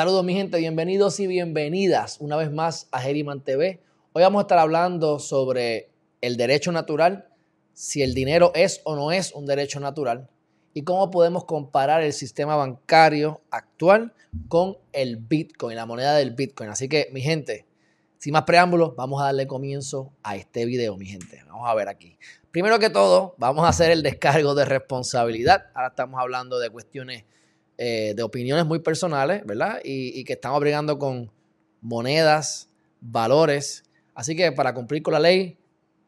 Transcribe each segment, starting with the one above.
Saludos mi gente, bienvenidos y bienvenidas una vez más a Geriman TV. Hoy vamos a estar hablando sobre el derecho natural, si el dinero es o no es un derecho natural y cómo podemos comparar el sistema bancario actual con el Bitcoin, la moneda del Bitcoin. Así que mi gente, sin más preámbulos, vamos a darle comienzo a este video, mi gente. Vamos a ver aquí. Primero que todo, vamos a hacer el descargo de responsabilidad. Ahora estamos hablando de cuestiones eh, de opiniones muy personales, ¿verdad? Y, que estamos brigando con monedas, valores. Así que para cumplir con la ley,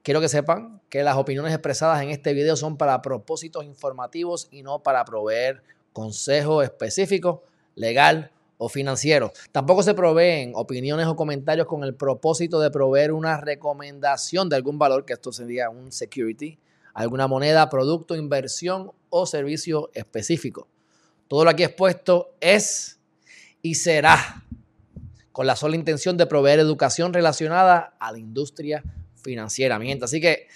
quiero que sepan que las opiniones expresadas en este video son para propósitos informativos y no para proveer consejo específico, legal o financiero. Tampoco se proveen opiniones o comentarios con el propósito de proveer una recomendación de algún valor, que esto sería un security, alguna moneda, producto, inversión o servicio específico. Todo lo aquí expuesto es y será con la sola intención de proveer educación relacionada a la industria financiera. Así que,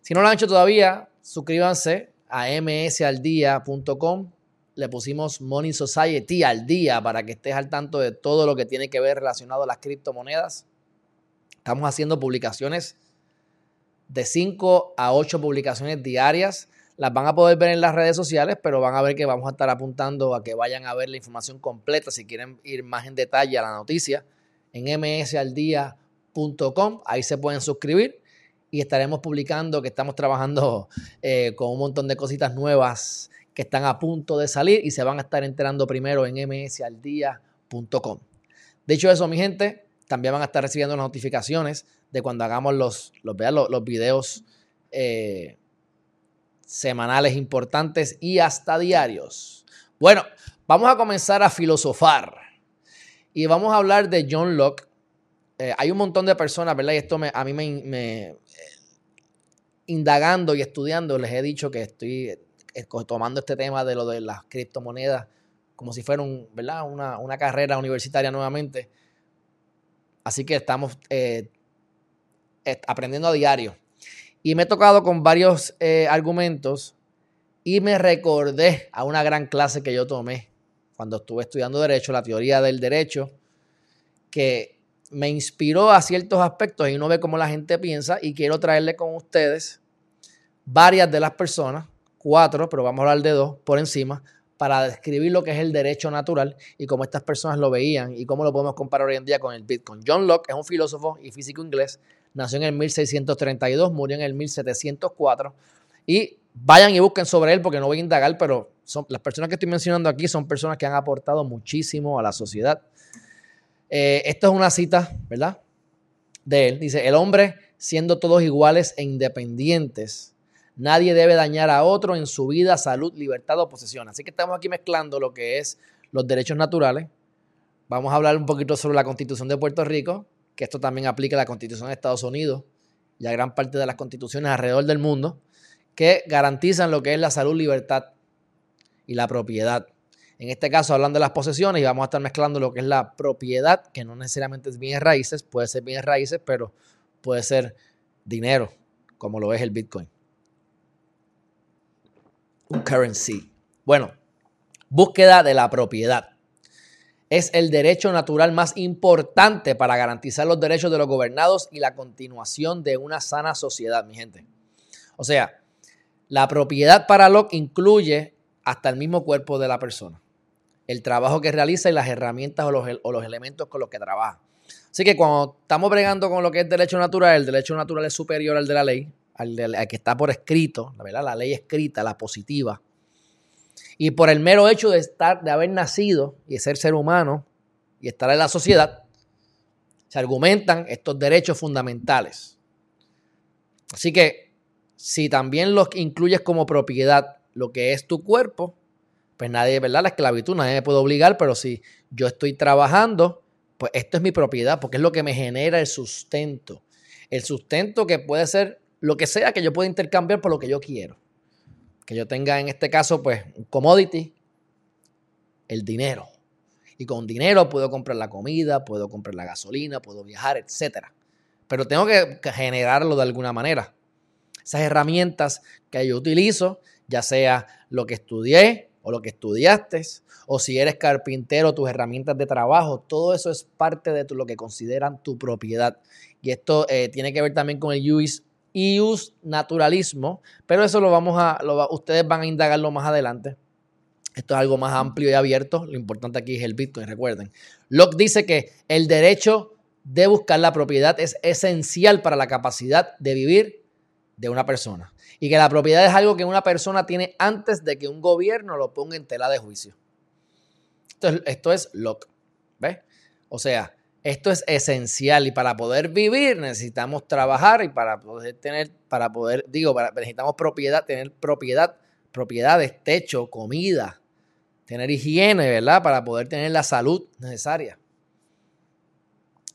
si no lo han hecho todavía, suscríbanse a msaldia.com. Le pusimos Money Society al día para que estés al tanto de todo lo que tiene que ver relacionado a las criptomonedas. Estamos haciendo publicaciones de 5 a 8 publicaciones diarias las van a poder ver en las redes sociales, pero van a ver que vamos a estar apuntando a que vayan a ver la información completa si quieren ir más en detalle a la noticia en msaldia.com. Ahí se pueden suscribir y estaremos publicando que estamos trabajando eh, con un montón de cositas nuevas que están a punto de salir y se van a estar enterando primero en msaldia.com. Dicho eso, mi gente, también van a estar recibiendo las notificaciones de cuando hagamos los, los, los, los videos eh, semanales importantes y hasta diarios. Bueno, vamos a comenzar a filosofar y vamos a hablar de John Locke. Eh, hay un montón de personas, ¿verdad? Y esto me, a mí me, indagando y estudiando, les he dicho que estoy eh, tomando este tema de lo de las criptomonedas como si fuera un, ¿verdad? Una, una carrera universitaria nuevamente. Así que estamos eh, aprendiendo a diario. Y me he tocado con varios eh, argumentos y me recordé a una gran clase que yo tomé cuando estuve estudiando derecho, la teoría del derecho, que me inspiró a ciertos aspectos y uno ve cómo la gente piensa y quiero traerle con ustedes varias de las personas, cuatro, pero vamos a hablar de dos por encima, para describir lo que es el derecho natural y cómo estas personas lo veían y cómo lo podemos comparar hoy en día con el Bitcoin. John Locke es un filósofo y físico inglés nació en el 1632, murió en el 1704. Y vayan y busquen sobre él porque no voy a indagar, pero son, las personas que estoy mencionando aquí son personas que han aportado muchísimo a la sociedad. Eh, esto es una cita, ¿verdad? De él. Dice, el hombre siendo todos iguales e independientes, nadie debe dañar a otro en su vida, salud, libertad o posesión. Así que estamos aquí mezclando lo que es los derechos naturales. Vamos a hablar un poquito sobre la constitución de Puerto Rico, que esto también aplica a la Constitución de Estados Unidos y a gran parte de las constituciones alrededor del mundo, que garantizan lo que es la salud, libertad y la propiedad. En este caso, hablando de las posesiones, y vamos a estar mezclando lo que es la propiedad, que no necesariamente es bienes raíces, puede ser bienes raíces, pero puede ser dinero, como lo es el Bitcoin. Un currency. Bueno, búsqueda de la propiedad es el derecho natural más importante para garantizar los derechos de los gobernados y la continuación de una sana sociedad, mi gente. O sea, la propiedad para Locke incluye hasta el mismo cuerpo de la persona, el trabajo que realiza y las herramientas o los, elementos con los que trabaja. Así que cuando estamos bregando con lo que es derecho natural, el derecho natural es superior al de la ley, al, al que está por escrito, ¿verdad? la ley escrita, la positiva y por el mero hecho de estar, de haber nacido y de ser ser humano y estar en la sociedad, se argumentan estos derechos fundamentales. Así que si también los incluyes como propiedad lo que es tu cuerpo, pues nadie, ¿verdad? La esclavitud, nadie me puede obligar, pero si yo estoy trabajando, pues esto es mi propiedad, porque es lo que me genera el sustento. El sustento que puede ser lo que sea que yo pueda intercambiar por lo que yo quiero que yo tenga en este caso, pues, un commodity, el dinero. Y con dinero puedo comprar la comida, puedo comprar la gasolina, puedo viajar, etc. Pero tengo que generarlo de alguna manera. Esas herramientas que yo utilizo, ya sea lo que estudié, o lo que estudiaste, o si eres carpintero, tus herramientas de trabajo, todo eso es parte de lo que consideran tu propiedad. Y esto eh, tiene que ver también con el use, use naturalismo, pero eso lo vamos a, ustedes van a indagarlo más adelante. Esto es algo más amplio y abierto. Lo importante aquí es el Bitcoin, recuerden. Locke dice que el derecho de buscar la propiedad es esencial para la capacidad de vivir de una persona. Y que la propiedad es algo que una persona tiene antes de que un gobierno lo ponga en tela de juicio. Esto es, esto es Locke. ¿Ves? O sea, esto es esencial y para poder vivir necesitamos trabajar y para poder tener, para poder, digo, necesitamos propiedad, tener propiedad, propiedades, techo, comida, tener higiene, ¿verdad? Para poder tener la salud necesaria.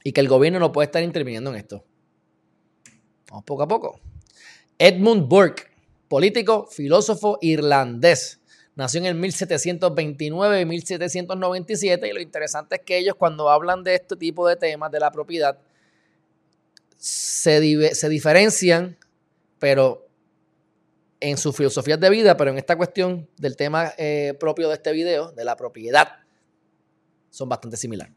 Y que el gobierno no puede estar interviniendo en esto. Vamos poco a poco. Edmund Burke, político, filósofo irlandés. Nació en el 1729 y 1797 y lo interesante es que ellos cuando hablan de este tipo de temas de la propiedad se, se diferencian, pero en sus filosofías de vida, pero en esta cuestión del tema eh, propio de este video, de la propiedad, son bastante similares.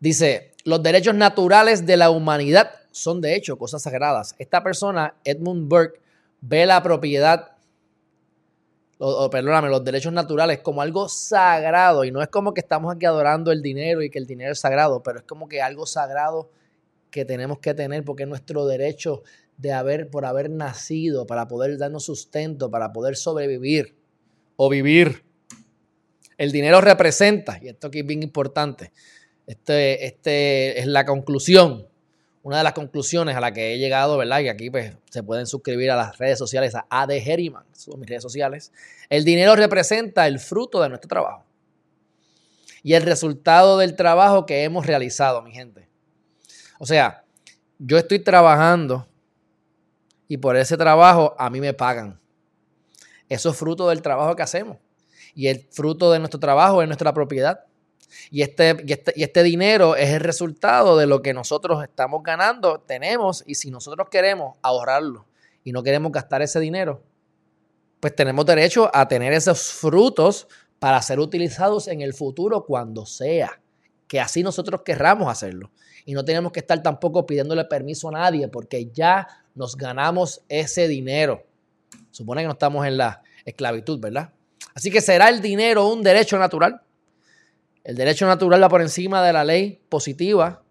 Dice, los derechos naturales de la humanidad son de hecho cosas sagradas. Esta persona, Edmund Burke, ve la propiedad, perdóname, los derechos naturales como algo sagrado. Y no es como que estamos aquí adorando el dinero y que el dinero es sagrado, pero es como que algo sagrado que tenemos que tener porque es nuestro derecho de haber, por haber nacido, para poder darnos sustento, para poder sobrevivir o vivir. El dinero representa, y esto aquí es bien importante, este, este es la conclusión, una de las conclusiones a la que he llegado, ¿verdad? Y aquí pues, se pueden suscribir a las redes sociales, a AD Herriman, son mis redes sociales. El dinero representa el fruto de nuestro trabajo y el resultado del trabajo que hemos realizado, mi gente. O sea, yo estoy trabajando y por ese trabajo a mí me pagan. Eso es fruto del trabajo que hacemos. Y el fruto de nuestro trabajo es nuestra propiedad. Y este, y este, y este dinero es el resultado de lo que nosotros estamos ganando, tenemos, y si nosotros queremos ahorrarlo y no queremos gastar ese dinero, pues tenemos derecho a tener esos frutos para ser utilizados en el futuro cuando sea, que así nosotros querramos hacerlo. Y no tenemos que estar tampoco pidiéndole permiso a nadie porque ya nos ganamos ese dinero. Supone que no estamos en la esclavitud, ¿verdad? Así que será el dinero un derecho natural. El derecho natural va por encima de la ley positiva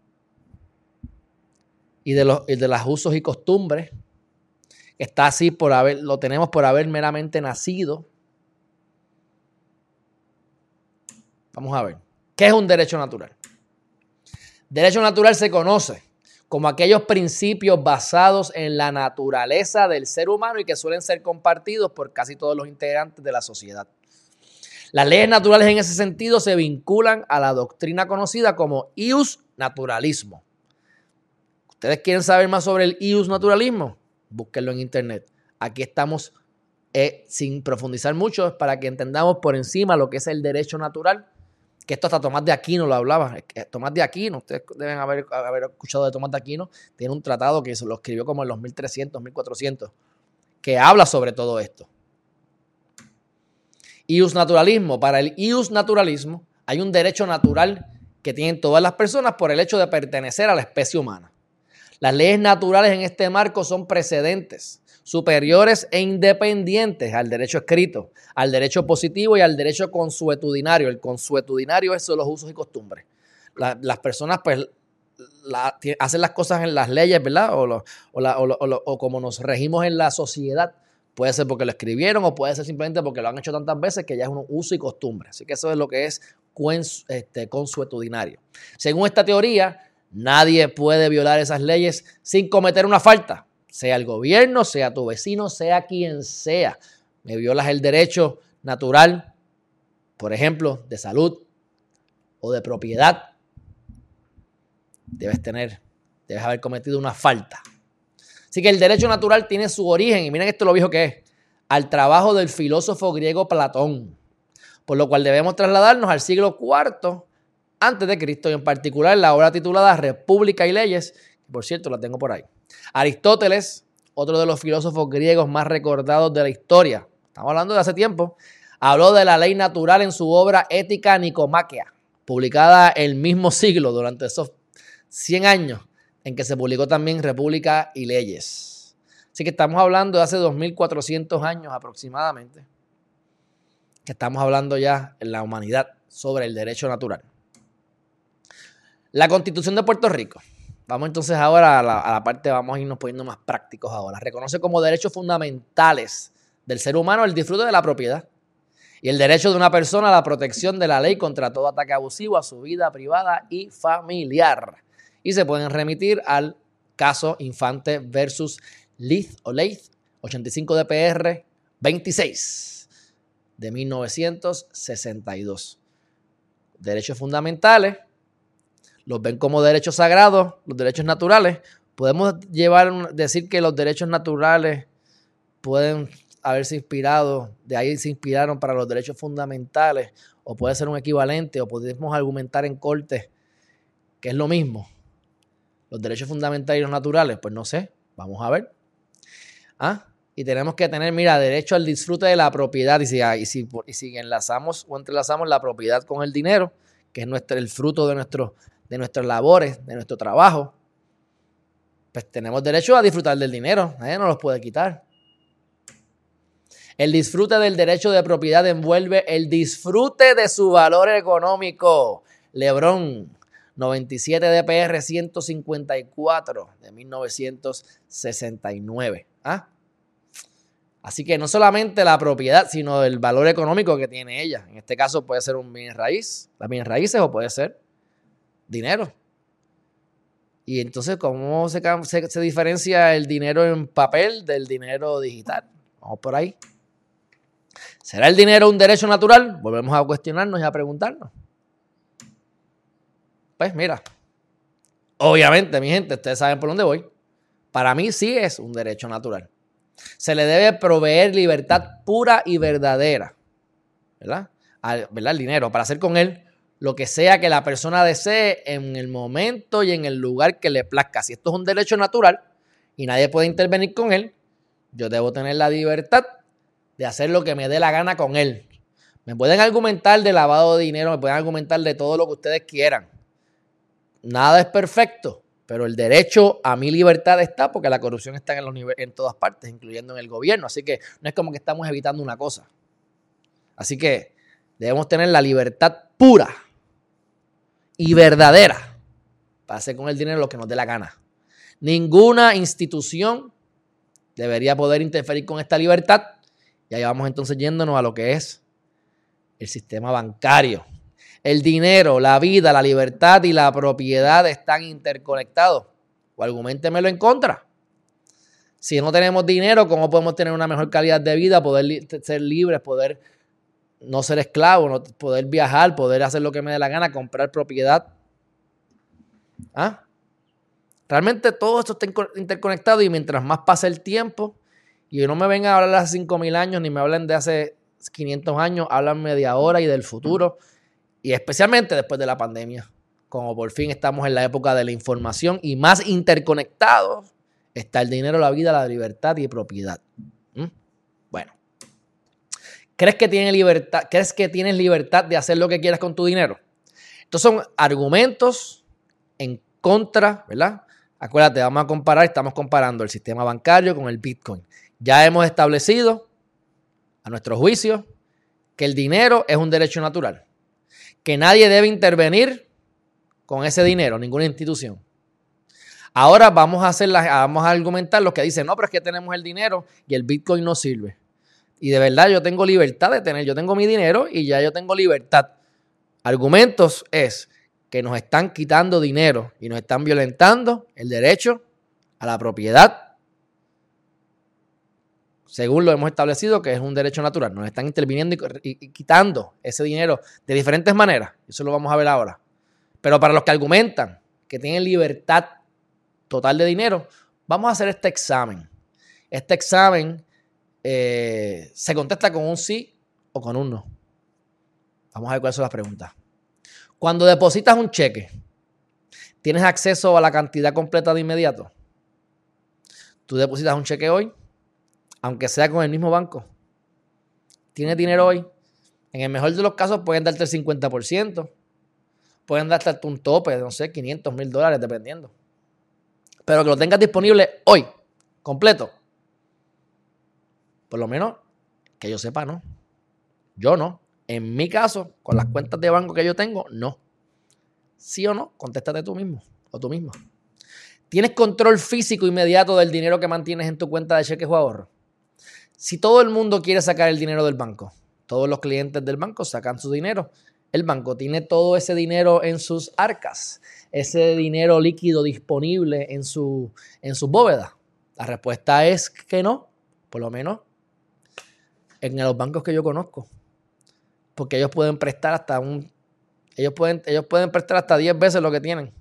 y de los, de los usos y costumbres. Está así por haber, lo tenemos por haber meramente nacido. Vamos a ver. ¿Qué es un derecho natural? Derecho natural se conoce como aquellos principios basados en la naturaleza del ser humano y que suelen ser compartidos por casi todos los integrantes de la sociedad. Las leyes naturales en ese sentido se vinculan a la doctrina conocida como ius naturalismo. ¿Ustedes quieren saber más sobre el ius naturalismo? Búsquenlo en internet. Aquí estamos eh, sin profundizar mucho para que entendamos por encima lo que es el derecho natural que esto hasta Tomás de Aquino lo hablaba. Tomás de Aquino, ustedes deben haber, haber escuchado de Tomás de Aquino, tiene un tratado que se lo escribió como en los 1300, 1400, que habla sobre todo esto. Ius naturalismo. Para el ius naturalismo hay un derecho natural que tienen todas las personas por el hecho de pertenecer a la especie humana. Las leyes naturales en este marco son precedentes superiores e independientes al derecho escrito, al derecho positivo y al derecho consuetudinario. El consuetudinario es los usos y costumbres. las personas pues hacen las cosas en las leyes, ¿verdad? O, o, como nos regimos en la sociedad. Puede ser porque lo escribieron o puede ser simplemente porque lo han hecho tantas veces que ya es un uso y costumbre. Así que eso es lo que es este, consuetudinario. Según esta teoría, nadie puede violar esas leyes sin cometer una falta sea el gobierno, sea tu vecino, sea quien sea. Me violas el derecho natural, por ejemplo, de salud o de propiedad. Debes tener, debes haber cometido una falta. Así que el derecho natural tiene su origen, y miren esto lo viejo que es, al trabajo del filósofo griego Platón, por lo cual debemos trasladarnos al siglo IV antes de Cristo y en particular la obra titulada República y Leyes, por cierto la tengo por ahí. Aristóteles, otro de los filósofos griegos más recordados de la historia, estamos hablando de hace tiempo, habló de la ley natural en su obra Ética Nicomaquia, publicada el mismo siglo durante esos 100 años en que se publicó también República y Leyes. Así que estamos hablando de hace 2400 años aproximadamente, que estamos hablando ya en la humanidad sobre el derecho natural. La Constitución de Puerto Rico. Vamos entonces ahora a la, parte, vamos a irnos poniendo más prácticos ahora. Reconoce como derechos fundamentales del ser humano el disfrute de la propiedad y el derecho de una persona a la protección de la ley contra todo ataque abusivo a su vida privada y familiar. Y se pueden remitir al caso Infante versus Leith o Leith, 85 DPR 26 de 1962. Derechos fundamentales, los ven como derechos sagrados, los derechos naturales. Podemos llevar, decir que los derechos naturales pueden haberse inspirado, de ahí se inspiraron para los derechos fundamentales, o puede ser un equivalente, o podemos argumentar en corte que es lo mismo. Los derechos fundamentales y los naturales, pues no sé, vamos a ver. ¿Ah? Y tenemos que tener, mira, derecho al disfrute de la propiedad. Y si, y si, y si enlazamos o entrelazamos la propiedad con el dinero, que es nuestro, el fruto de, nuestro, de nuestras labores, de nuestro trabajo, pues tenemos derecho a disfrutar del dinero. Nadie los puede quitar. El disfrute del derecho de propiedad envuelve el disfrute de su valor económico. Lebrón, 97 DPR 154 de 1969. ¿Ah? Así que no solamente la propiedad, sino el valor económico que tiene ella. En este caso puede ser un bien raíz, las bienes raíces o puede ser dinero. Y entonces, ¿cómo se, se, se diferencia el dinero en papel del dinero digital? Vamos por ahí. ¿Será el dinero un derecho natural? Volvemos a cuestionarnos y a preguntarnos. Pues mira, obviamente, mi gente, ustedes saben por dónde voy. Para mí sí es un derecho natural. Se le debe proveer libertad pura y verdadera, ¿verdad? Al, ¿verdad? El dinero, para hacer con él lo que sea que la persona desee en el momento y en el lugar que le plazca. Si esto es un derecho natural y nadie puede intervenir con él, yo debo tener la libertad de hacer lo que me dé la gana con él. Me pueden argumentar de lavado de dinero, me pueden argumentar de todo lo que ustedes quieran. Nada es perfecto, pero el derecho a mi libertad está porque la corrupción está en, los en todas partes, incluyendo en el gobierno. Así que no es como que estamos evitando una cosa. Así que debemos tener la libertad pura y verdadera para hacer con el dinero lo que nos dé la gana. Ninguna institución debería poder interferir con esta libertad y ahí vamos entonces yéndonos a lo que es el sistema bancario. El dinero, la vida, la libertad y la propiedad están interconectados. O argumentemelo en contra. Si no tenemos dinero, ¿cómo podemos tener una mejor calidad de vida, poder ser libres, poder no ser esclavos, poder viajar, poder hacer lo que me dé la gana, comprar propiedad? ¿Ah? Realmente todo esto está interconectado y mientras más pasa el tiempo, y no me vengan a hablar de hace 5.000 años, ni me hablen de hace 500 años, háblanme de ahora y del futuro, y especialmente después de la pandemia, como por fin estamos en la época de la información y más interconectados está el dinero, la vida, la libertad y propiedad. ¿Mm? Bueno, ¿crees que, tienes libertad, ¿crees que tienes libertad de hacer lo que quieras con tu dinero? Estos son argumentos en contra, ¿verdad? Acuérdate, vamos a comparar, estamos comparando el sistema bancario con el Bitcoin. Ya hemos establecido, a nuestro juicio, que el dinero es un derecho natural, que nadie debe intervenir con ese dinero, ninguna institución. Ahora vamos a, hacer vamos a argumentar los que dicen, no, pero es que tenemos el dinero y el Bitcoin no sirve. Y de verdad yo tengo libertad de tener, yo tengo mi dinero y ya yo tengo libertad. Argumentos es que nos están quitando dinero y nos están violentando el derecho a la propiedad según lo hemos establecido, que es un derecho natural. Nos están interviniendo y, quitando ese dinero de diferentes maneras. Eso lo vamos a ver ahora. Pero para los que argumentan que tienen libertad total de dinero, vamos a hacer este examen. Este examen eh, se contesta con un sí o con un no. Vamos a ver cuáles son las preguntas. Cuando depositas un cheque, ¿tienes acceso a la cantidad completa de inmediato? Tú depositas un cheque hoy, aunque sea con el mismo banco. Tienes dinero hoy. En el mejor de los casos pueden darte el 50%. Pueden darte un tope de, no sé, 500 mil dólares, dependiendo. Pero que lo tengas disponible hoy, completo. Por lo menos que yo sepa, no. Yo no. En mi caso, con las cuentas de banco que yo tengo, no. ¿Sí o no? Contéstate tú mismo o tú misma. ¿Tienes control físico inmediato del dinero que mantienes en tu cuenta de cheques o ahorro? Si todo el mundo quiere sacar el dinero del banco, todos los clientes del banco sacan su dinero, el banco tiene todo ese dinero en sus arcas, ese dinero líquido disponible en su, en sus bóvedas. La respuesta es que no, por lo menos en los bancos que yo conozco. Porque ellos pueden prestar hasta un. Ellos pueden, ellos pueden prestar hasta 10 veces lo que tienen.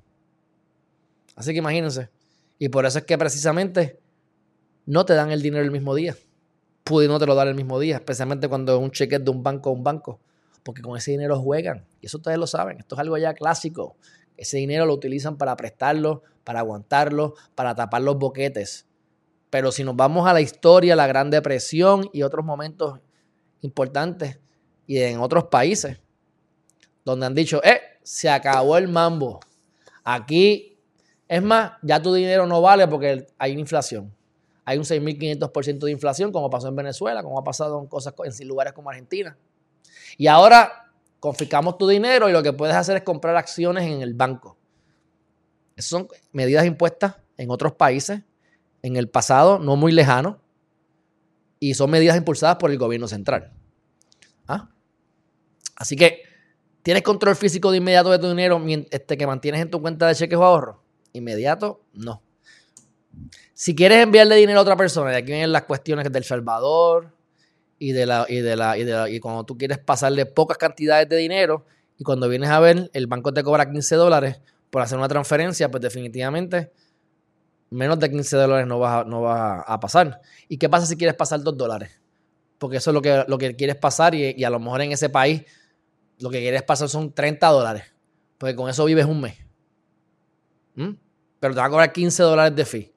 Así que imagínense. Y por eso es que precisamente no te dan el dinero el mismo día. Pude no te lo dar el mismo día, especialmente cuando es un cheque de un banco a un banco. Porque con ese dinero juegan. Y eso ustedes lo saben. Esto es algo ya clásico. Ese dinero lo utilizan para prestarlo, para aguantarlo, para tapar los boquetes. Pero si nos vamos a la historia, la Gran Depresión y otros momentos importantes y en otros países, donde han dicho, eh, se acabó el mambo. Aquí es más, ya tu dinero no vale porque hay inflación. Hay un 6.500% de inflación, como pasó en Venezuela, como ha pasado en cosas en lugares como Argentina. Y ahora confiscamos tu dinero y lo que puedes hacer es comprar acciones en el banco. Esas son medidas impuestas en otros países, en el pasado no muy lejano, y son medidas impulsadas por el gobierno central. ¿Ah? Así que, ¿tienes control físico de inmediato de tu dinero este, que mantienes en tu cuenta de cheques o ahorro? inmediato, no. Si quieres enviarle dinero a otra persona, y aquí vienen las cuestiones del Salvador y de la, y de la, y de y cuando tú quieres pasarle pocas cantidades de dinero y cuando vienes a ver, el banco te cobra 15 dólares por hacer una transferencia, pues definitivamente menos de 15 dólares no vas a, no va a pasar. ¿Y qué pasa si quieres pasar 2 dólares? Porque eso es lo que, lo que quieres pasar y, y a lo mejor en ese país lo que quieres pasar son 30 dólares. Porque con eso vives un mes. ¿Mm? Pero te va a cobrar 15 dólares de fee.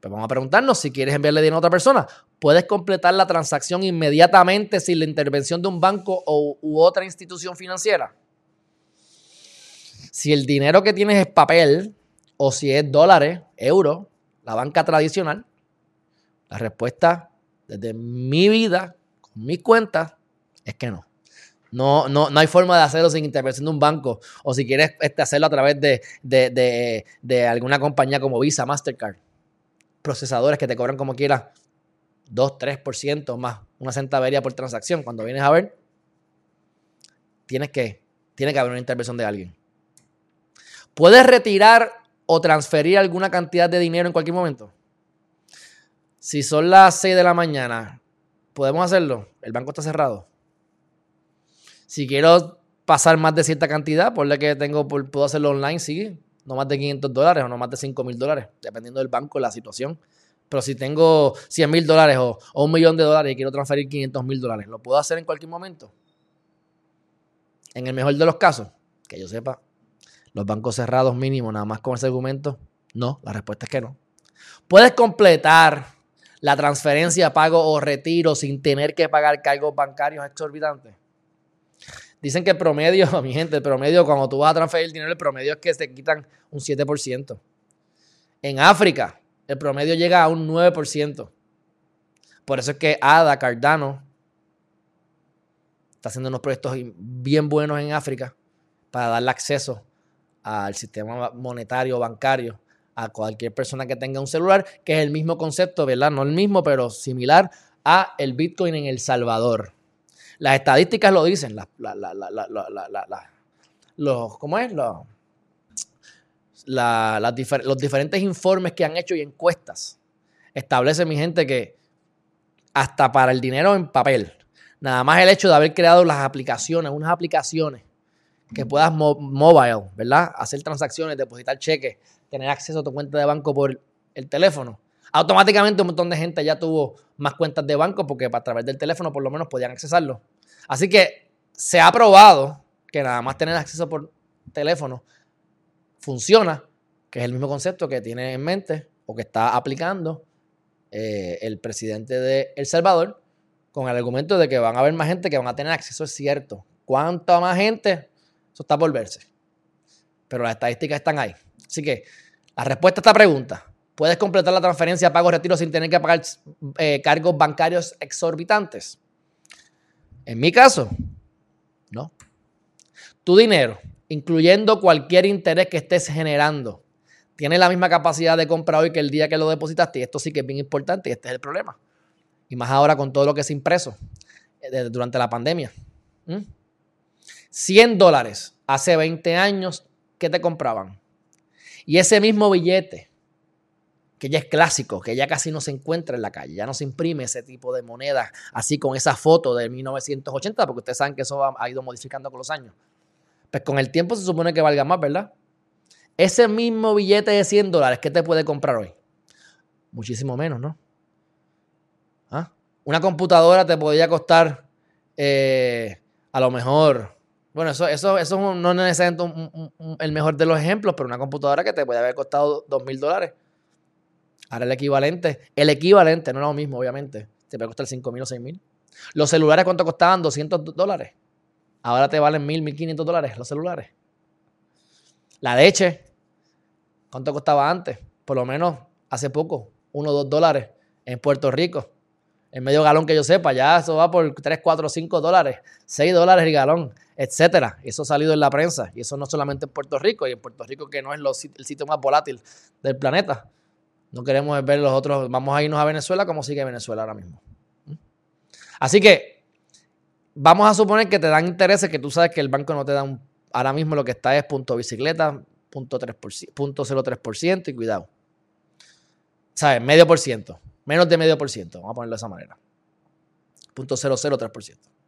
Pues vamos a preguntarnos si quieres enviarle dinero a otra persona. ¿Puedes completar la transacción inmediatamente sin la intervención de un banco o, u otra institución financiera? Si el dinero que tienes es papel o si es dólares, euros, la banca tradicional, la respuesta desde mi vida, con mis cuentas, es que no. No, no, no hay forma de hacerlo sin intervención de un banco. O si quieres este, hacerlo a través de, alguna compañía como Visa, Mastercard. Procesadores que te cobran como quieras 2, 3% más una centavería por transacción. Cuando vienes a ver, tienes que, tiene que haber una intervención de alguien. ¿Puedes retirar o transferir alguna cantidad de dinero en cualquier momento? Si son las 6 de la mañana, ¿podemos hacerlo? El banco está cerrado. Si quiero pasar más de cierta cantidad, por la que tengo, puedo hacerlo online, sí, no más de 500 dólares o no más de 5 mil dólares, dependiendo del banco, la situación. Pero si tengo 100 mil dólares o, un millón de dólares y quiero transferir 500 mil dólares, ¿lo puedo hacer en cualquier momento? En el mejor de los casos, que yo sepa, los bancos cerrados mínimo, nada más con ese argumento, no, la respuesta es que no. Puedes completar la transferencia, pago o retiro sin tener que pagar cargos bancarios exorbitantes. Dicen que el promedio, mi gente, el promedio, cuando tú vas a transferir el dinero, el promedio es que se quitan un 7%. En África, el promedio llega a un 9%. Por eso es que Ada Cardano está haciendo unos proyectos bien buenos en África para darle acceso al sistema monetario bancario a cualquier persona que tenga un celular, que es el mismo concepto, ¿verdad? No el mismo, pero similar a el Bitcoin en El Salvador. Las estadísticas lo dicen, los, ¿cómo es? Los, los diferentes informes que han hecho y encuestas establecen, mi gente, que hasta para el dinero en papel, nada más el hecho de haber creado las aplicaciones, unas aplicaciones que puedas mobile, ¿verdad? Hacer transacciones, depositar cheques, tener acceso a tu cuenta de banco por el teléfono automáticamente un montón de gente ya tuvo más cuentas de banco porque a través del teléfono por lo menos podían accesarlo. Así que se ha probado que nada más tener acceso por teléfono funciona, que es el mismo concepto que tiene en mente o que está aplicando eh, el presidente de El Salvador con el argumento de que van a haber más gente que van a tener acceso, es cierto. ¿Cuánta más gente? Eso está por verse. Pero las estadísticas están ahí. Así que la respuesta a esta pregunta, ¿puedes completar la transferencia pago retiro sin tener que pagar eh, cargos bancarios exorbitantes? En mi caso, no. Tu dinero, incluyendo cualquier interés que estés generando, tiene la misma capacidad de compra hoy que el día que lo depositaste. Y esto sí que es bien importante y este es el problema. Y más ahora con todo lo que se impreso eh, durante la pandemia. 100 dólares hace 20 años, ¿qué te compraban? Y ese mismo billete, que ya es clásico, que ya casi no se encuentra en la calle, ya no se imprime ese tipo de moneda así con esa foto de 1980, porque ustedes saben que eso ha ido modificando con los años. Pues con el tiempo se supone que valga más, ¿verdad? Ese mismo billete de 100 dólares, ¿qué te puede comprar hoy? Muchísimo menos, ¿no? ¿Ah? Una computadora te podría costar eh, a lo mejor bueno, eso, eso, eso no es necesariamente el mejor de los ejemplos, pero una computadora que te puede haber costado dos mil dólares. Ahora el equivalente, el equivalente, no es lo mismo, obviamente. Te puede costar cinco mil o seis mil. Los celulares, ¿cuánto costaban? 200 dólares. Ahora te valen mil, mil quinientos dólares los celulares. La leche, ¿cuánto costaba antes? Por lo menos hace poco, uno o dos dólares en Puerto Rico. En medio galón que yo sepa, ya eso va por 3, 4, 5 dólares, 6 dólares el galón etcétera. Eso ha salido en la prensa y eso no solamente en Puerto Rico y en Puerto Rico que no es el sitio más volátil del planeta. No queremos ver los otros, vamos a irnos a Venezuela como sigue Venezuela ahora mismo. ¿Mm? Así que vamos a suponer que te dan intereses que tú sabes que el banco no te da un, ahora mismo lo que está es punto bicicleta, punto, 03% y cuidado. ¿Sabes? Medio por ciento. Menos de medio por ciento. Vamos a ponerlo de esa manera. Punto 003%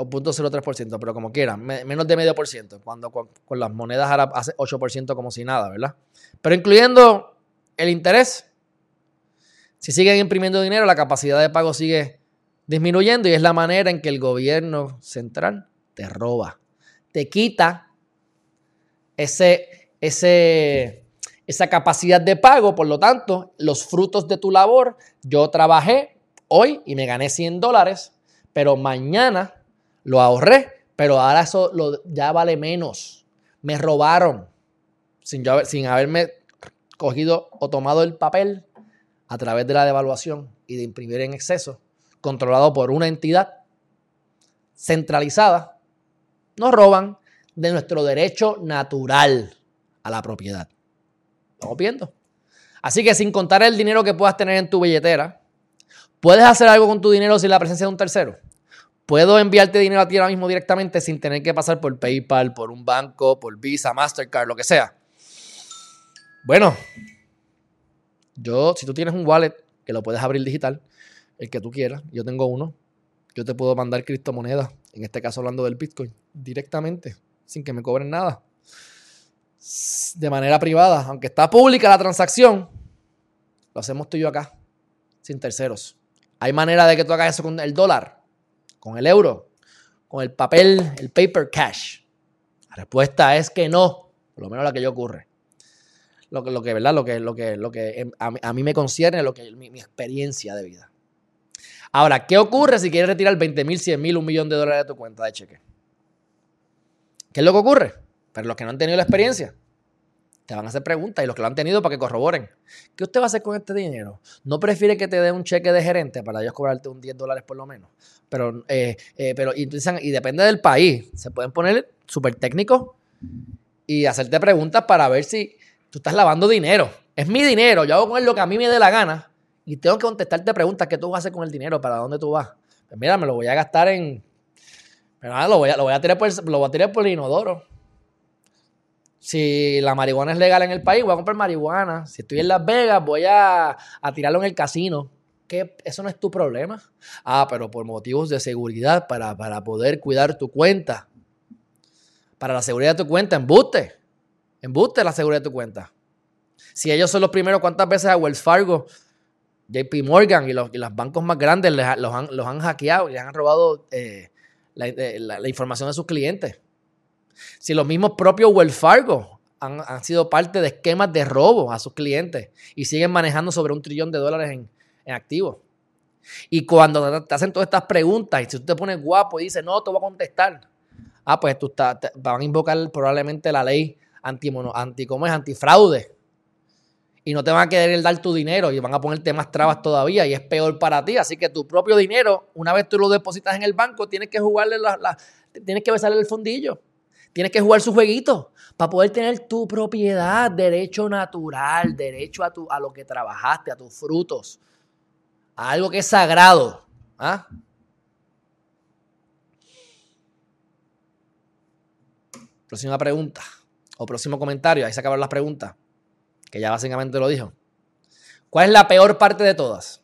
o 0.03%, pero como quieran, menos de medio por ciento, cuando con, las monedas ahora hace 8% como si nada, ¿verdad? Pero incluyendo el interés, si siguen imprimiendo dinero, la capacidad de pago sigue disminuyendo y es la manera en que el gobierno central te roba, te quita ese, ese, esa capacidad de pago, por lo tanto, los frutos de tu labor, yo trabajé hoy y me gané 100 dólares, pero mañana lo ahorré, pero ahora eso ya vale menos. Me robaron sin, sin haberme cogido o tomado el papel a través de la devaluación y de imprimir en exceso, controlado por una entidad centralizada, nos roban de nuestro derecho natural a la propiedad. Estamos viendo. Así que sin contar el dinero que puedas tener en tu billetera, puedes hacer algo con tu dinero sin la presencia de un tercero. Puedo enviarte dinero a ti ahora mismo directamente sin tener que pasar por PayPal, por un banco, por Visa, Mastercard, lo que sea. Bueno, yo, si tú tienes un wallet que lo puedes abrir digital, el que tú quieras, yo tengo uno, yo te puedo mandar criptomonedas, en este caso hablando del Bitcoin, directamente, sin que me cobren nada. De manera privada, aunque está pública la transacción, lo hacemos tú y yo acá, sin terceros. Hay manera de que tú hagas eso con el dólar con el euro, con el papel, el paper cash? La respuesta es que no, por lo menos la que yo ocurre. Lo que, lo que ¿verdad? Lo que, lo que, lo que em, a, mí me concierne, lo que, mi, experiencia de vida. Ahora, ¿qué ocurre si quieres retirar 20 mil, 100 mil, un millón de dólares de tu cuenta de cheque? ¿Qué es lo que ocurre? Pero los que no han tenido la experiencia, te van a hacer preguntas y los que lo han tenido para que corroboren. ¿Qué usted va a hacer con este dinero? ¿No prefiere que te dé un cheque de gerente para ellos cobrarte un 10 dólares por lo menos? Pero, eh, eh, pero y, depende del país. Se pueden poner súper técnicos y hacerte preguntas para ver si tú estás lavando dinero. Es mi dinero, yo hago con él lo que a mí me dé la gana y tengo que contestarte preguntas. ¿Qué tú vas a hacer con el dinero? ¿Para dónde tú vas? Pues mira, me lo voy a gastar en... Pero lo voy a, lo voy a tirar por, lo voy a tirar por el inodoro si la marihuana es legal en el país, voy a comprar marihuana. Si estoy en Las Vegas, voy a, tirarlo en el casino. ¿Qué? Eso no es tu problema. Ah, pero por motivos de seguridad, para, poder cuidar tu cuenta. Para la seguridad de tu cuenta, embuste. Embuste la seguridad de tu cuenta. Si ellos son los primeros, ¿cuántas veces a Wells Fargo, JP Morgan y los, bancos más grandes los, han, hackeado y les han robado eh, eh, la información de sus clientes? Si los mismos propios Wells Fargo han, sido parte de esquemas de robo a sus clientes y siguen manejando sobre un trillón de dólares en, activos. Y cuando te hacen todas estas preguntas y si tú te pones guapo y dices, no, te voy a contestar, ah, pues tú estás, van a invocar probablemente la ley anti, anti ¿cómo es? antifraude. Y no te van a querer dar tu dinero y van a ponerte más trabas todavía y es peor para ti. Así que tu propio dinero, una vez tú lo depositas en el banco, tienes que jugarle la, tienes que besarle el fondillo. Tienes que jugar su jueguito para poder tener tu propiedad, derecho natural, derecho a, tu, a lo que trabajaste, a tus frutos, a algo que es sagrado. ¿ah? Próxima pregunta o próximo comentario. Ahí se acabaron las preguntas, que ya básicamente lo dijo. ¿Cuál es la peor parte de todas?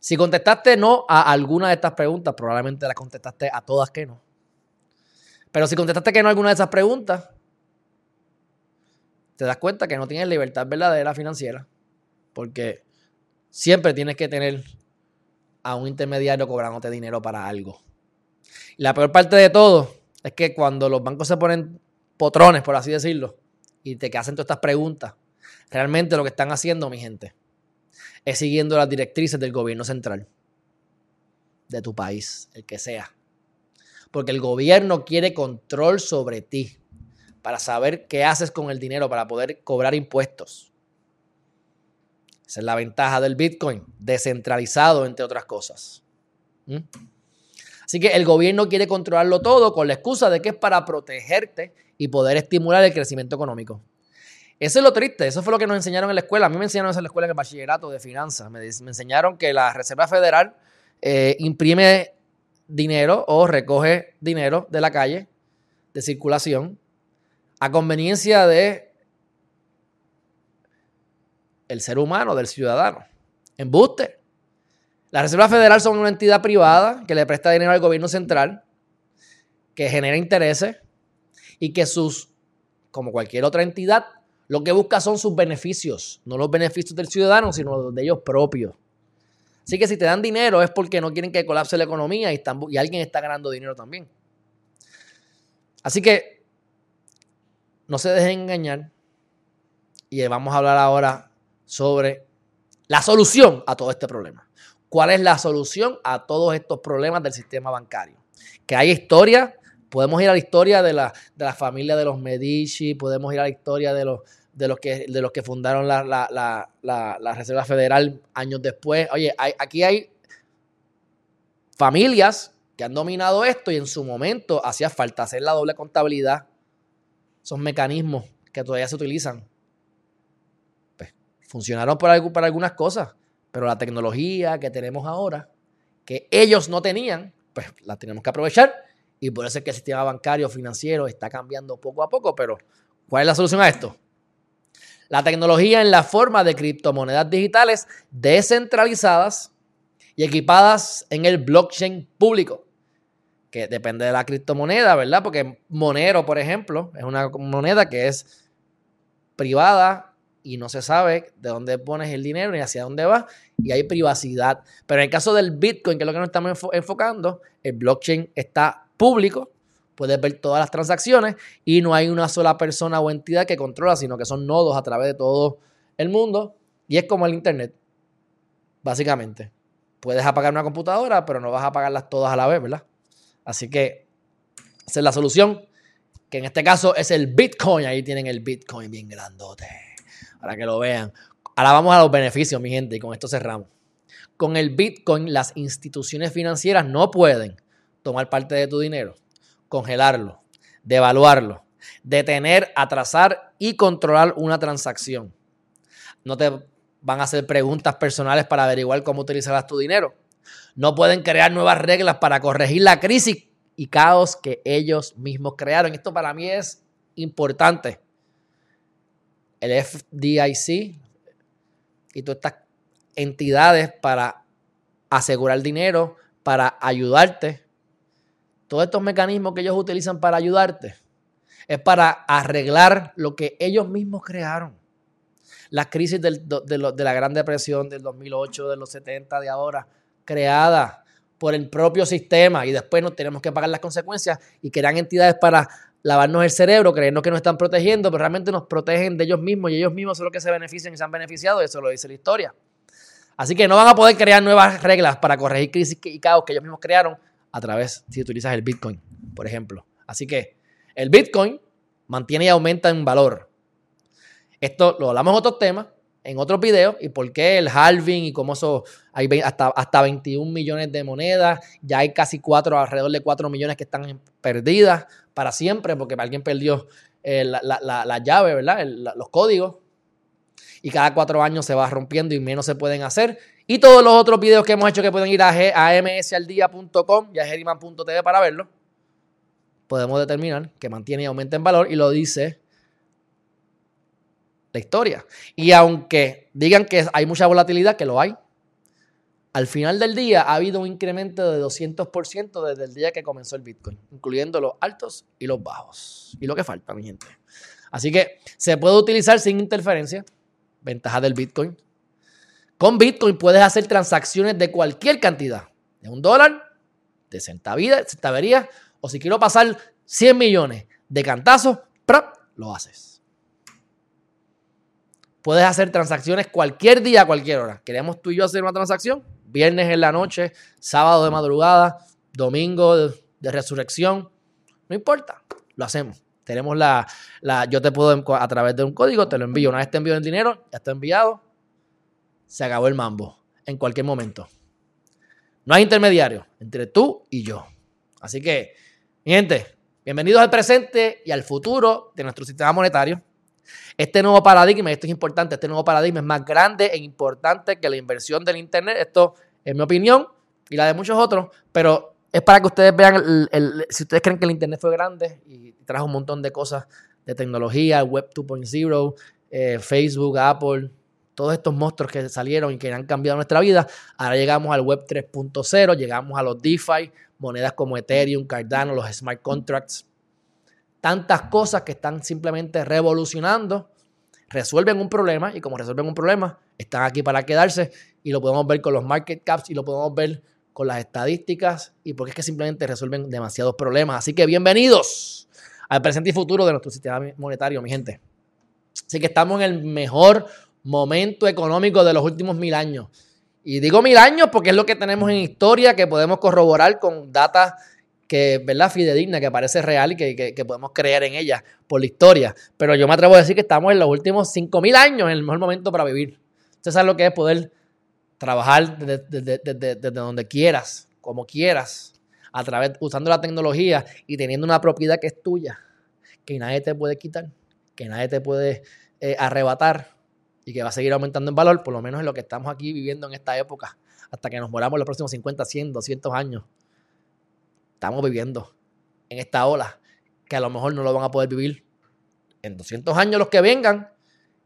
Si contestaste no a alguna de estas preguntas, probablemente la contestaste a todas que no. Pero si contestaste que no a alguna de esas preguntas, te das cuenta que no tienes libertad verdadera financiera. Porque siempre tienes que tener a un intermediario cobrándote dinero para algo. La peor parte de todo es que cuando los bancos se ponen potrones, por así decirlo, y te hacen todas estas preguntas, realmente lo que están haciendo, mi gente, es siguiendo las directrices del gobierno central de tu país, el que sea. Porque el gobierno quiere control sobre ti para saber qué haces con el dinero, para poder cobrar impuestos. Esa es la ventaja del Bitcoin, descentralizado, entre otras cosas. ¿Mm? Así que el gobierno quiere controlarlo todo con la excusa de que es para protegerte y poder estimular el crecimiento económico. Eso es lo triste, eso fue lo que nos enseñaron en la escuela. A mí me enseñaron eso en la escuela en el bachillerato de finanzas. Me, enseñaron que la Reserva Federal eh, imprime dinero o recoge dinero de la calle, de circulación, a conveniencia de el ser humano, del ciudadano. Embuste. La Reserva Federal son una entidad privada que le presta dinero al gobierno central, que genera intereses y que sus, como cualquier otra entidad, lo que busca son sus beneficios, no los beneficios del ciudadano, sino los de ellos propios. Así que si te dan dinero es porque no quieren que colapse la economía y, y alguien está ganando dinero también. Así que no se dejen engañar y vamos a hablar ahora sobre la solución a todo este problema. ¿Cuál es la solución a todos estos problemas del sistema bancario? Que hay historia, podemos ir a la historia de la, de la familia de los Medici, podemos ir a la historia de los, de los que, de los que fundaron la, Reserva Federal años después. Oye, aquí hay familias que han dominado esto y en su momento hacía falta hacer la doble contabilidad. Son mecanismos que todavía se utilizan. Pues, funcionaron para, para algunas cosas, pero la tecnología que tenemos ahora, que ellos no tenían, pues la tenemos que aprovechar y por eso es que el sistema bancario financiero está cambiando poco a poco, pero ¿cuál es la solución a esto? La tecnología en la forma de criptomonedas digitales descentralizadas y equipadas en el blockchain público, que depende de la criptomoneda, ¿verdad? Porque Monero, por ejemplo, es una moneda que es privada y no se sabe de dónde pones el dinero ni hacia dónde va y hay privacidad. Pero en el caso del Bitcoin, que es lo que nos estamos enfocando, el blockchain está público puedes ver todas las transacciones y no hay una sola persona o entidad que controla, sino que son nodos a través de todo el mundo y es como el Internet, básicamente. Puedes apagar una computadora, pero no vas a apagarlas todas a la vez, ¿verdad? Así que esa es la solución, que en este caso es el Bitcoin. Ahí tienen el Bitcoin bien grandote, para que lo vean. Ahora vamos a los beneficios, mi gente, y con esto cerramos. Con el Bitcoin, las instituciones financieras no pueden tomar parte de tu dinero congelarlo, devaluarlo, detener, atrasar y controlar una transacción. No te van a hacer preguntas personales para averiguar cómo utilizarás tu dinero. No pueden crear nuevas reglas para corregir la crisis y caos que ellos mismos crearon. Esto para mí es importante. El FDIC y todas estas entidades para asegurar dinero, para ayudarte, todos estos mecanismos que ellos utilizan para ayudarte es para arreglar lo que ellos mismos crearon. Las crisis de, la Gran Depresión del 2008, de los 70, de ahora, creadas por el propio sistema y después nos tenemos que pagar las consecuencias y crean entidades para lavarnos el cerebro, creyendo que nos están protegiendo, pero realmente nos protegen de ellos mismos y ellos mismos son los que se benefician y se han beneficiado, eso lo dice la historia. Así que no van a poder crear nuevas reglas para corregir crisis y caos que ellos mismos crearon a través si utilizas el Bitcoin, por ejemplo. Así que el Bitcoin mantiene y aumenta en valor. Esto lo hablamos en otros temas, en otros videos, y por qué el halving y cómo eso hay hasta, hasta 21 millones de monedas, ya hay casi 4, alrededor de 4 millones que están perdidas para siempre, porque alguien perdió eh, la, llave, ¿verdad? los códigos. Y cada cuatro años se va rompiendo y menos se pueden hacer. Y todos los otros videos que hemos hecho que pueden ir a, a msaldia.com y a geriman.tv para verlo podemos determinar que mantiene y aumenta en valor y lo dice la historia. Y aunque digan que hay mucha volatilidad, que lo hay, al final del día ha habido un incremento de 200% desde el día que comenzó el Bitcoin, incluyendo los altos y los bajos. Y lo que falta, mi gente. Así que se puede utilizar sin interferencia. Ventaja del Bitcoin. Con Bitcoin puedes hacer transacciones de cualquier cantidad. De un dólar, de centavería o si quiero pasar 100 millones de cantazos, lo haces. Puedes hacer transacciones cualquier día, cualquier hora. ¿Queremos tú y yo hacer una transacción? Viernes en la noche, sábado de madrugada, domingo de, resurrección. No importa, lo hacemos. Tenemos la, la, yo te puedo a través de un código, te lo envío. Una vez te envío el dinero, ya está enviado. Se acabó el mambo en cualquier momento. No hay intermediario entre tú y yo. Así que gente, bienvenidos al presente y al futuro de nuestro sistema monetario. Este nuevo paradigma, esto es importante, este nuevo paradigma es más grande e importante que la inversión del Internet. Esto es mi opinión y la de muchos otros, pero es para que ustedes vean, si ustedes creen que el Internet fue grande y trajo un montón de cosas de tecnología, Web 2.0, eh, Facebook, Apple, todos estos monstruos que salieron y que han cambiado nuestra vida, ahora llegamos al Web 3.0, llegamos a los DeFi, monedas como Ethereum, Cardano, los smart contracts, tantas cosas que están simplemente revolucionando, resuelven un problema y como resuelven un problema, están aquí para quedarse y lo podemos ver con los market caps y lo podemos ver con las estadísticas y porque es que simplemente resuelven demasiados problemas. Así que bienvenidos al presente y futuro de nuestro sistema monetario, mi gente. Así que estamos en el mejor momento económico de los últimos mil años. Y digo mil años porque es lo que tenemos en historia que podemos corroborar con data que, ¿verdad? Fidedigna, que parece real y que, podemos creer en ella por la historia. Pero yo me atrevo a decir que estamos en los últimos cinco mil años, en el mejor momento para vivir. Usted sabe lo que es poder trabajar desde, donde quieras, como quieras, a través, usando la tecnología y teniendo una propiedad que es tuya, que nadie te puede quitar, que nadie te puede eh, arrebatar y que va a seguir aumentando en valor, por lo menos en lo que estamos aquí viviendo en esta época, hasta que nos moramos los próximos 50, 100, 200 años. Estamos viviendo en esta ola que a lo mejor no lo van a poder vivir en 200 años los que vengan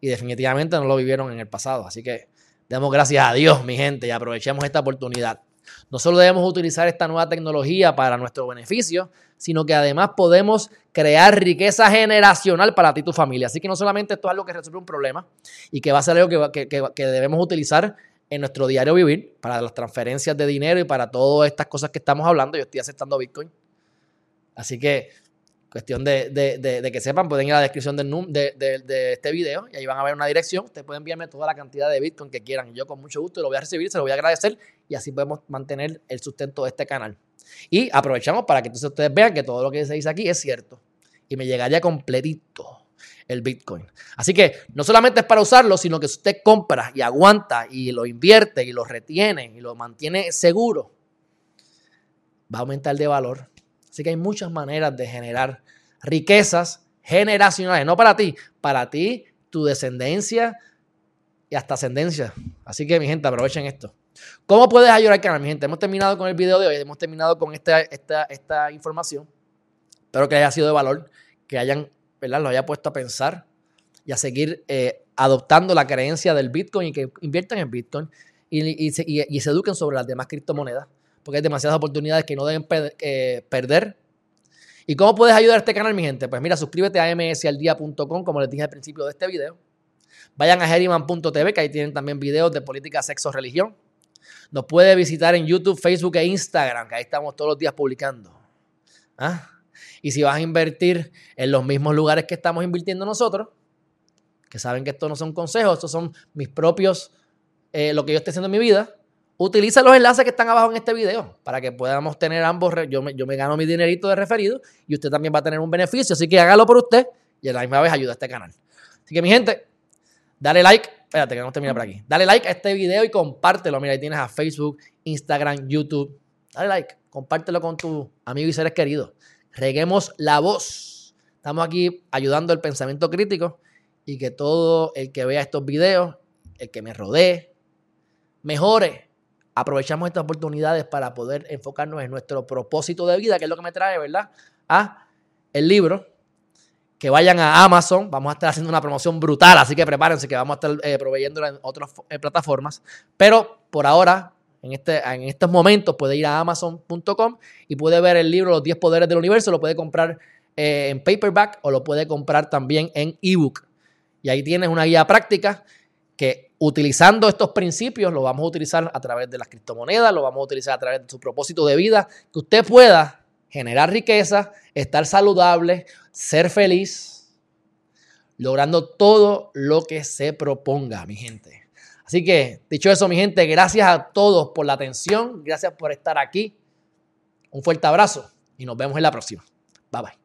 y definitivamente no lo vivieron en el pasado. Así que demos gracias a Dios, mi gente, y aprovechemos esta oportunidad. No solo debemos utilizar esta nueva tecnología para nuestro beneficio, sino que además podemos crear riqueza generacional para ti y tu familia. Así que no solamente esto es algo que resuelve un problema y que va a ser algo que, que debemos utilizar en nuestro diario vivir para las transferencias de dinero y para todas estas cosas que estamos hablando. Yo estoy aceptando Bitcoin. Así que Cuestión de, que sepan, pueden ir a la descripción de, este video y ahí van a ver una dirección. Ustedes pueden enviarme toda la cantidad de Bitcoin que quieran. Yo con mucho gusto lo voy a recibir, se lo voy a agradecer y así podemos mantener el sustento de este canal. Y aprovechamos para que entonces ustedes vean que todo lo que se dice aquí es cierto. Y me llegaría completito el Bitcoin. Así que no solamente es para usarlo, sino que si usted compra y aguanta y lo invierte y lo retiene y lo mantiene seguro, va a aumentar de valor Así que hay muchas maneras de generar riquezas generacionales, no para ti, para ti, tu descendencia y hasta ascendencia. Así que mi gente, aprovechen esto. ¿Cómo puedes ayudar al canal, mi gente? Hemos terminado con el video de hoy, hemos terminado con esta, esta, esta información. Espero que haya sido de valor, que hayan, ¿verdad? Lo haya puesto a pensar y a seguir eh, adoptando la creencia del Bitcoin y que inviertan en Bitcoin y, y se eduquen sobre las demás criptomonedas porque hay demasiadas oportunidades que no deben eh, perder. ¿Y cómo puedes ayudar a este canal, mi gente? Pues mira, suscríbete a msaldia.com, como les dije al principio de este video. Vayan a heriman.tv, que ahí tienen también videos de política, sexo, religión. Nos puede visitar en YouTube, Facebook e Instagram, que ahí estamos todos los días publicando. ¿Ah? Y si vas a invertir en los mismos lugares que estamos invirtiendo nosotros, que saben que esto no son consejos, estos son mis propios eh, lo que yo esté haciendo en mi vida, utiliza los enlaces que están abajo en este video para que podamos tener ambos. Yo me, gano mi dinerito de referido y usted también va a tener un beneficio. Así que hágalo por usted y a la misma vez ayuda a este canal. Así que, mi gente, dale like. Espérate, que no termina por aquí. Dale like a este video y compártelo. Mira, ahí tienes a Facebook, Instagram, YouTube. Dale like, compártelo con tus amigos y seres queridos. Reguemos la voz. Estamos aquí ayudando el pensamiento crítico y que todo el que vea estos videos, el que me rodee, mejore. Aprovechamos estas oportunidades para poder enfocarnos en nuestro propósito de vida, que es lo que me trae, ¿verdad? A el libro. Que vayan a Amazon. Vamos a estar haciendo una promoción brutal, así que prepárense que vamos a estar eh, proveyéndola en otras eh, plataformas. Pero por ahora, en, este, en estos momentos, puede ir a amazon.com y puede ver el libro Los 10 Poderes del Universo. Lo puede comprar eh, en paperback o lo puede comprar también en ebook. Y ahí tienes una guía práctica que utilizando estos principios lo vamos a utilizar a través de las criptomonedas, lo vamos a utilizar a través de su propósito de vida, que usted pueda generar riqueza, estar saludable, ser feliz, logrando todo lo que se proponga, mi gente. Así que, dicho eso, mi gente, gracias a todos por la atención, gracias por estar aquí. Un fuerte abrazo y nos vemos en la próxima. Bye bye.